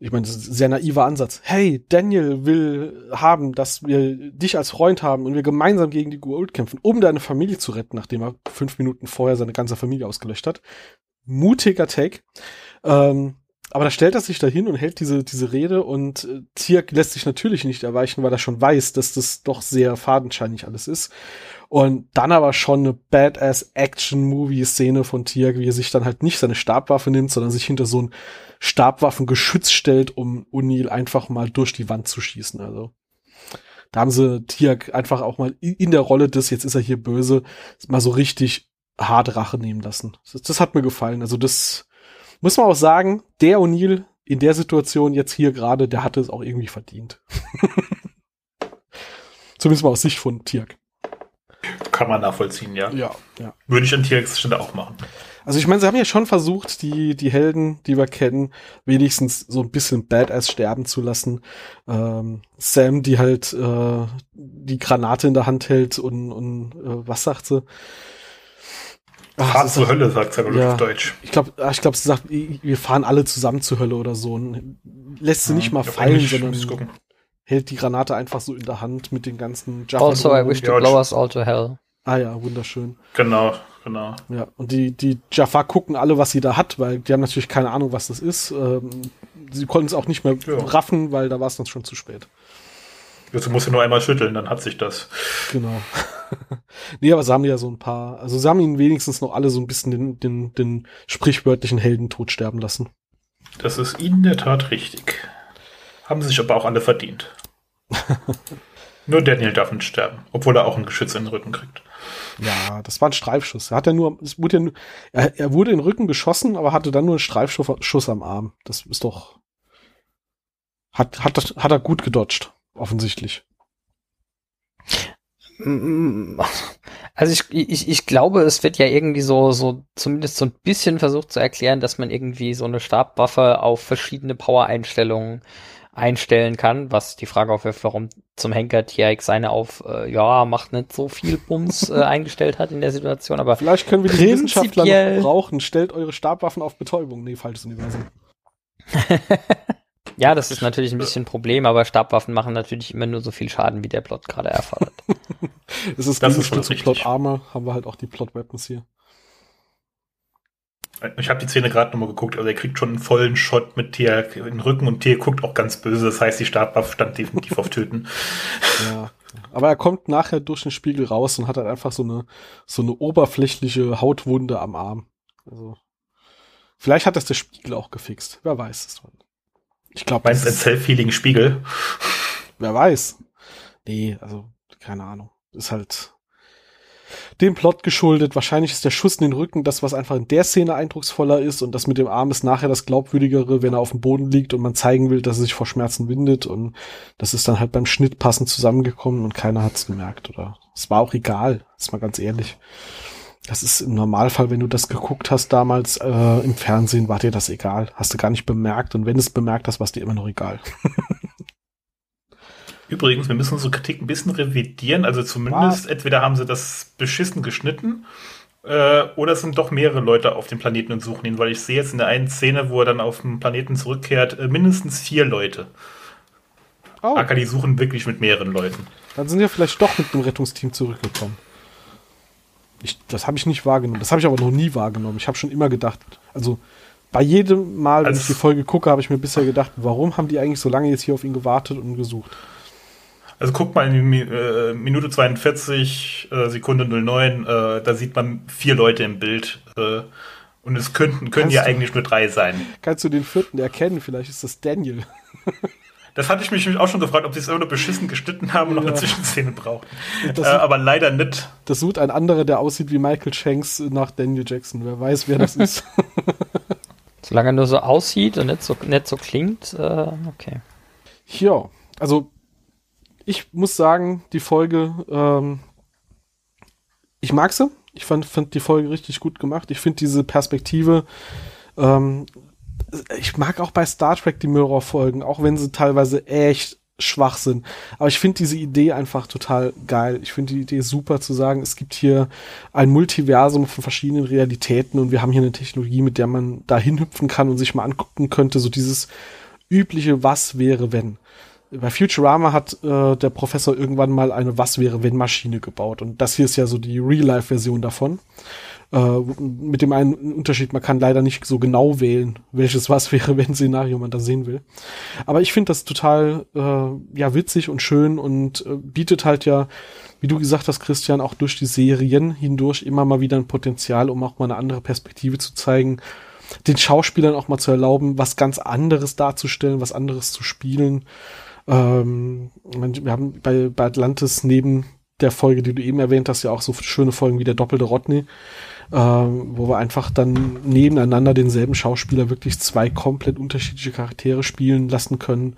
ich meine, das ist ein sehr naiver Ansatz. Hey, Daniel will haben, dass wir dich als Freund haben und wir gemeinsam gegen die Goa'uld kämpfen, um deine Familie zu retten, nachdem er fünf Minuten vorher seine ganze Familie ausgelöscht hat. Mutiger Take. Ähm, aber da stellt er sich dahin und hält diese, diese Rede und äh, Tiak lässt sich natürlich nicht erweichen, weil er schon weiß, dass das doch sehr fadenscheinig alles ist. Und dann aber schon eine badass Action-Movie-Szene von Tiak, wie er sich dann halt nicht seine Stabwaffe nimmt, sondern sich hinter so ein Stabwaffengeschütz stellt, um Unil einfach mal durch die Wand zu schießen. Also da haben sie Tiak einfach auch mal in der Rolle des, jetzt ist er hier böse, mal so richtig hart Rache nehmen lassen. Das, das hat mir gefallen. Also das muss man auch sagen, der O'Neill in der Situation jetzt hier gerade, der hatte es auch irgendwie verdient. Zumindest mal aus Sicht von Tiak. Kann man nachvollziehen, ja. Ja, ja. Würde ich an Tiaks Stelle auch machen. Also ich meine, sie haben ja schon versucht, die, die Helden, die wir kennen, wenigstens so ein bisschen Badass sterben zu lassen. Ähm, Sam, die halt äh, die Granate in der Hand hält und, und äh, was sagt sie? Ach, Fahrt zur Hölle, sagt sie ja, auf Deutsch. Ich glaube, ich glaube, sie sagt, wir fahren alle zusammen zur Hölle oder so. Und lässt sie ja, nicht mal fallen, sondern hält die Granate einfach so in der Hand mit den ganzen Jaffa Also, I wish to blow us all to hell. Ah ja, wunderschön. Genau, genau. Ja, und die, die Jaffa gucken alle, was sie da hat, weil die haben natürlich keine Ahnung, was das ist. Ähm, sie konnten es auch nicht mehr ja. raffen, weil da war es dann schon zu spät. Du musst ja nur einmal schütteln, dann hat sich das. Genau. nee, aber sie haben ja so ein paar, also sie haben ihn wenigstens noch alle so ein bisschen den, den, den sprichwörtlichen Heldentod sterben lassen. Das ist in der Tat richtig. Haben sich aber auch alle verdient. nur Daniel darf nicht sterben, obwohl er auch ein Geschütz in den Rücken kriegt. Ja, das war ein Streifschuss. Er hat ja nur, es wurde ja nur, er, er wurde in den Rücken geschossen, aber hatte dann nur einen Streifschuss am Arm. Das ist doch, hat, hat, hat er gut gedodged, offensichtlich. Also ich, ich, ich glaube, es wird ja irgendwie so, so zumindest so ein bisschen versucht zu erklären, dass man irgendwie so eine Stabwaffe auf verschiedene Power-Einstellungen einstellen kann, was die Frage aufwirft, warum zum Henker TX seine auf, äh, ja, macht nicht so viel Bums äh, eingestellt hat in der Situation, aber vielleicht können wir die Wissenschaftler noch brauchen. Stellt eure Stabwaffen auf Betäubung. Nee, falsches Universum. Ja, das ist natürlich ein bisschen ein Problem, aber Stabwaffen machen natürlich immer nur so viel Schaden, wie der Plot gerade erfordert. das ist das ist zu Plot Armor, haben wir halt auch die Plot Weapons hier. Ich habe die Szene gerade nochmal geguckt, also er kriegt schon einen vollen Shot mit Tier in den Rücken und Tier guckt auch ganz böse, das heißt, die Stabwaffe stand definitiv auf Töten. Ja. Aber er kommt nachher durch den Spiegel raus und hat halt einfach so eine, so eine oberflächliche Hautwunde am Arm. Also, vielleicht hat das der Spiegel auch gefixt. Wer weiß. Das ich glaube. Meinst du ein self-healing Spiegel? Wer weiß. Nee, also, keine Ahnung. Ist halt dem Plot geschuldet. Wahrscheinlich ist der Schuss in den Rücken das, was einfach in der Szene eindrucksvoller ist und das mit dem Arm ist nachher das glaubwürdigere, wenn er auf dem Boden liegt und man zeigen will, dass er sich vor Schmerzen windet und das ist dann halt beim Schnitt passend zusammengekommen und keiner hat's gemerkt oder es war auch egal, ist mal ganz ehrlich. Das ist im Normalfall, wenn du das geguckt hast damals äh, im Fernsehen, war dir das egal. Hast du gar nicht bemerkt. Und wenn es bemerkt hast, war es dir immer noch egal. Übrigens, wir müssen unsere Kritik ein bisschen revidieren. Also zumindest, Was? entweder haben sie das beschissen geschnitten äh, oder es sind doch mehrere Leute auf dem Planeten und suchen ihn, weil ich sehe jetzt in der einen Szene, wo er dann auf dem Planeten zurückkehrt, äh, mindestens vier Leute. Oh. Akali suchen wirklich mit mehreren Leuten. Dann sind wir vielleicht doch mit dem Rettungsteam zurückgekommen. Ich, das habe ich nicht wahrgenommen. Das habe ich aber noch nie wahrgenommen. Ich habe schon immer gedacht, also bei jedem Mal, wenn also, ich die Folge gucke, habe ich mir bisher gedacht, warum haben die eigentlich so lange jetzt hier auf ihn gewartet und gesucht? Also guck mal in äh, Minute 42, äh, Sekunde 09, äh, da sieht man vier Leute im Bild. Und es könnten, können ja eigentlich nur drei sein. Kannst du den vierten erkennen? Vielleicht ist das Daniel. Das hatte ich mich auch schon gefragt, ob sie es immer nur beschissen geschnitten haben und ja. noch eine Zwischenszene brauchen. Äh, aber leider nicht. Das sucht ein anderer, der aussieht wie Michael Shanks nach Daniel Jackson. Wer weiß, wer das ist. Solange er nur so aussieht und nicht so, nicht so klingt, äh, okay. Ja, also ich muss sagen, die Folge, ähm, ich mag sie. Ich fand, fand die Folge richtig gut gemacht. Ich finde diese Perspektive, ähm, ich mag auch bei Star Trek die Mirror-Folgen, auch wenn sie teilweise echt Schwachsinn. Aber ich finde diese Idee einfach total geil. Ich finde die Idee super zu sagen, es gibt hier ein Multiversum von verschiedenen Realitäten und wir haben hier eine Technologie, mit der man da hinhüpfen kann und sich mal angucken könnte, so dieses übliche Was wäre wenn. Bei Futurama hat äh, der Professor irgendwann mal eine Was wäre wenn Maschine gebaut und das hier ist ja so die Real-Life-Version davon. Äh, mit dem einen Unterschied, man kann leider nicht so genau wählen, welches was wäre, wenn Szenario man da sehen will. Aber ich finde das total äh, ja witzig und schön und äh, bietet halt ja, wie du gesagt hast, Christian, auch durch die Serien hindurch immer mal wieder ein Potenzial, um auch mal eine andere Perspektive zu zeigen, den Schauspielern auch mal zu erlauben, was ganz anderes darzustellen, was anderes zu spielen. Ähm, wir haben bei, bei Atlantis neben der Folge, die du eben erwähnt hast, ja auch so schöne Folgen wie der doppelte Rodney, äh, wo wir einfach dann nebeneinander denselben Schauspieler wirklich zwei komplett unterschiedliche Charaktere spielen lassen können.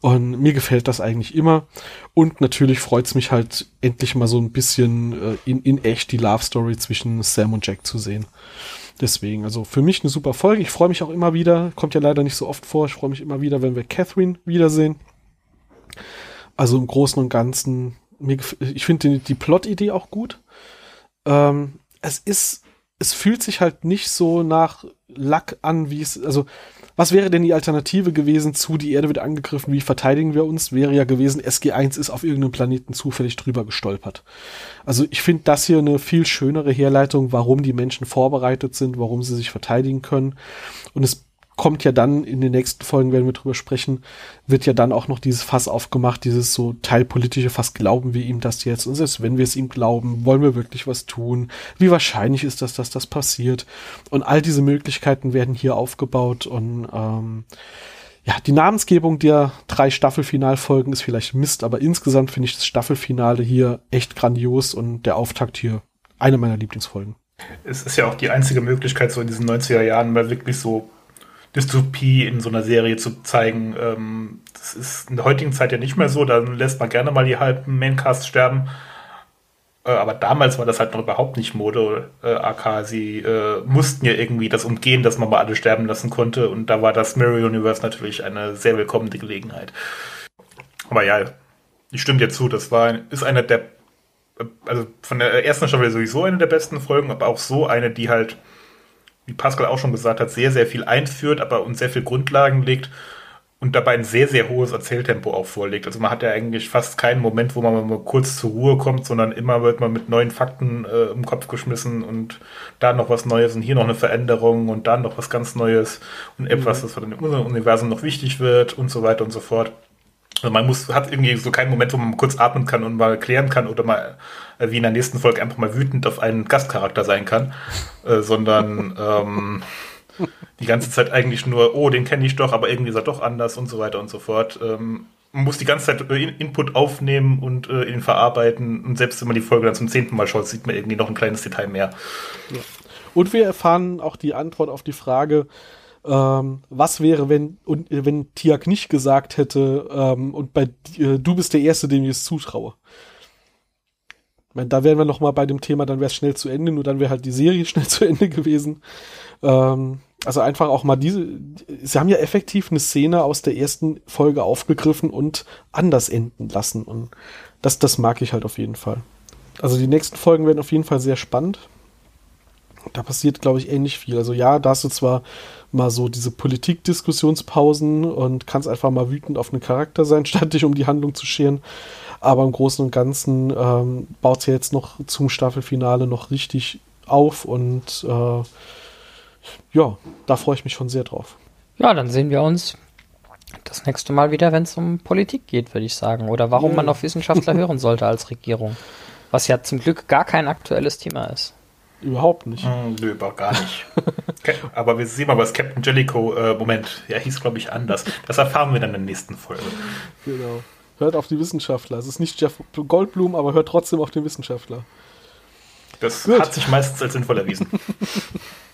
Und mir gefällt das eigentlich immer. Und natürlich freut es mich halt endlich mal so ein bisschen äh, in, in echt die Love Story zwischen Sam und Jack zu sehen. Deswegen, also für mich eine super Folge. Ich freue mich auch immer wieder. Kommt ja leider nicht so oft vor. Ich freue mich immer wieder, wenn wir Catherine wiedersehen. Also im Großen und Ganzen, ich finde die, die Plot-Idee auch gut. Ähm, es ist es fühlt sich halt nicht so nach Lack an, wie es, also, was wäre denn die Alternative gewesen zu, die Erde wird angegriffen, wie verteidigen wir uns? Wäre ja gewesen, SG1 ist auf irgendeinem Planeten zufällig drüber gestolpert. Also ich finde das hier eine viel schönere Herleitung, warum die Menschen vorbereitet sind, warum sie sich verteidigen können. Und es kommt ja dann in den nächsten Folgen, werden wir drüber sprechen, wird ja dann auch noch dieses Fass aufgemacht, dieses so teilpolitische Fass, glauben wir ihm das jetzt? Und selbst wenn wir es ihm glauben, wollen wir wirklich was tun? Wie wahrscheinlich ist das, dass das passiert? Und all diese Möglichkeiten werden hier aufgebaut und ähm, ja, die Namensgebung der drei Staffelfinalfolgen ist vielleicht Mist, aber insgesamt finde ich das Staffelfinale hier echt grandios und der Auftakt hier eine meiner Lieblingsfolgen. Es ist ja auch die einzige Möglichkeit, so in diesen 90er Jahren mal wirklich so Dystopie in so einer Serie zu zeigen. Ähm, das ist in der heutigen Zeit ja nicht mehr so. Dann lässt man gerne mal die halben Maincasts sterben. Äh, aber damals war das halt noch überhaupt nicht Mode. Äh, AK, sie äh, mussten ja irgendwie das umgehen, dass man mal alle sterben lassen konnte. Und da war das Mirror Universe natürlich eine sehr willkommene Gelegenheit. Aber ja, ich stimme dir zu. Das war ist einer der also von der ersten Staffel sowieso eine der besten Folgen, aber auch so eine, die halt wie Pascal auch schon gesagt hat, sehr, sehr viel einführt, aber uns sehr viel Grundlagen legt und dabei ein sehr, sehr hohes Erzähltempo auch vorlegt. Also man hat ja eigentlich fast keinen Moment, wo man mal kurz zur Ruhe kommt, sondern immer wird man mit neuen Fakten äh, im Kopf geschmissen und da noch was Neues und hier noch eine Veränderung und dann noch was ganz Neues und etwas, mhm. das für dem Universum noch wichtig wird und so weiter und so fort. Also man muss, hat irgendwie so keinen Moment, wo man kurz atmen kann und mal klären kann oder mal, wie in der nächsten Folge, einfach mal wütend auf einen Gastcharakter sein kann, äh, sondern ähm, die ganze Zeit eigentlich nur, oh, den kenne ich doch, aber irgendwie ist er doch anders und so weiter und so fort. Ähm, man muss die ganze Zeit äh, Input aufnehmen und äh, ihn verarbeiten und selbst wenn man die Folge dann zum zehnten Mal schaut, sieht man irgendwie noch ein kleines Detail mehr. Ja. Und wir erfahren auch die Antwort auf die Frage, ähm, was wäre, wenn, und, wenn Tiak nicht gesagt hätte, ähm, und bei äh, du bist der Erste, dem ich es zutraue. Meine, da wären wir noch mal bei dem Thema, dann wäre es schnell zu Ende, nur dann wäre halt die Serie schnell zu Ende gewesen. Ähm, also einfach auch mal diese, sie haben ja effektiv eine Szene aus der ersten Folge aufgegriffen und anders enden lassen und das, das mag ich halt auf jeden Fall. Also die nächsten Folgen werden auf jeden Fall sehr spannend. Da passiert, glaube ich, ähnlich viel. Also ja, da hast du zwar mal so diese Politikdiskussionspausen und kannst einfach mal wütend auf einen Charakter sein, statt dich um die Handlung zu scheren. Aber im Großen und Ganzen ähm, baut es ja jetzt noch zum Staffelfinale noch richtig auf und äh, ja, da freue ich mich schon sehr drauf. Ja, dann sehen wir uns das nächste Mal wieder, wenn es um Politik geht, würde ich sagen. Oder warum ja. man auf Wissenschaftler hören sollte als Regierung. Was ja zum Glück gar kein aktuelles Thema ist. Überhaupt nicht. Mm, nö, aber gar nicht. aber wir sehen mal, was Captain Jellicoe, äh, Moment, ja, hieß, glaube ich, anders. Das erfahren wir dann in der nächsten Folge. Genau. Hört auf die Wissenschaftler. Es ist nicht Jeff Goldblum, aber hört trotzdem auf den Wissenschaftler. Das Gut. hat sich meistens als sinnvoll erwiesen.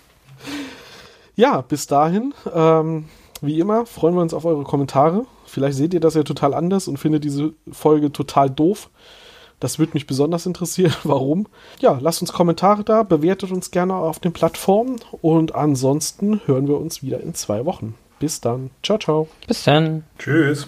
ja, bis dahin, ähm, wie immer, freuen wir uns auf eure Kommentare. Vielleicht seht ihr das ja total anders und findet diese Folge total doof. Das würde mich besonders interessieren. Warum? Ja, lasst uns Kommentare da, bewertet uns gerne auf den Plattformen und ansonsten hören wir uns wieder in zwei Wochen. Bis dann. Ciao, ciao. Bis dann. Tschüss.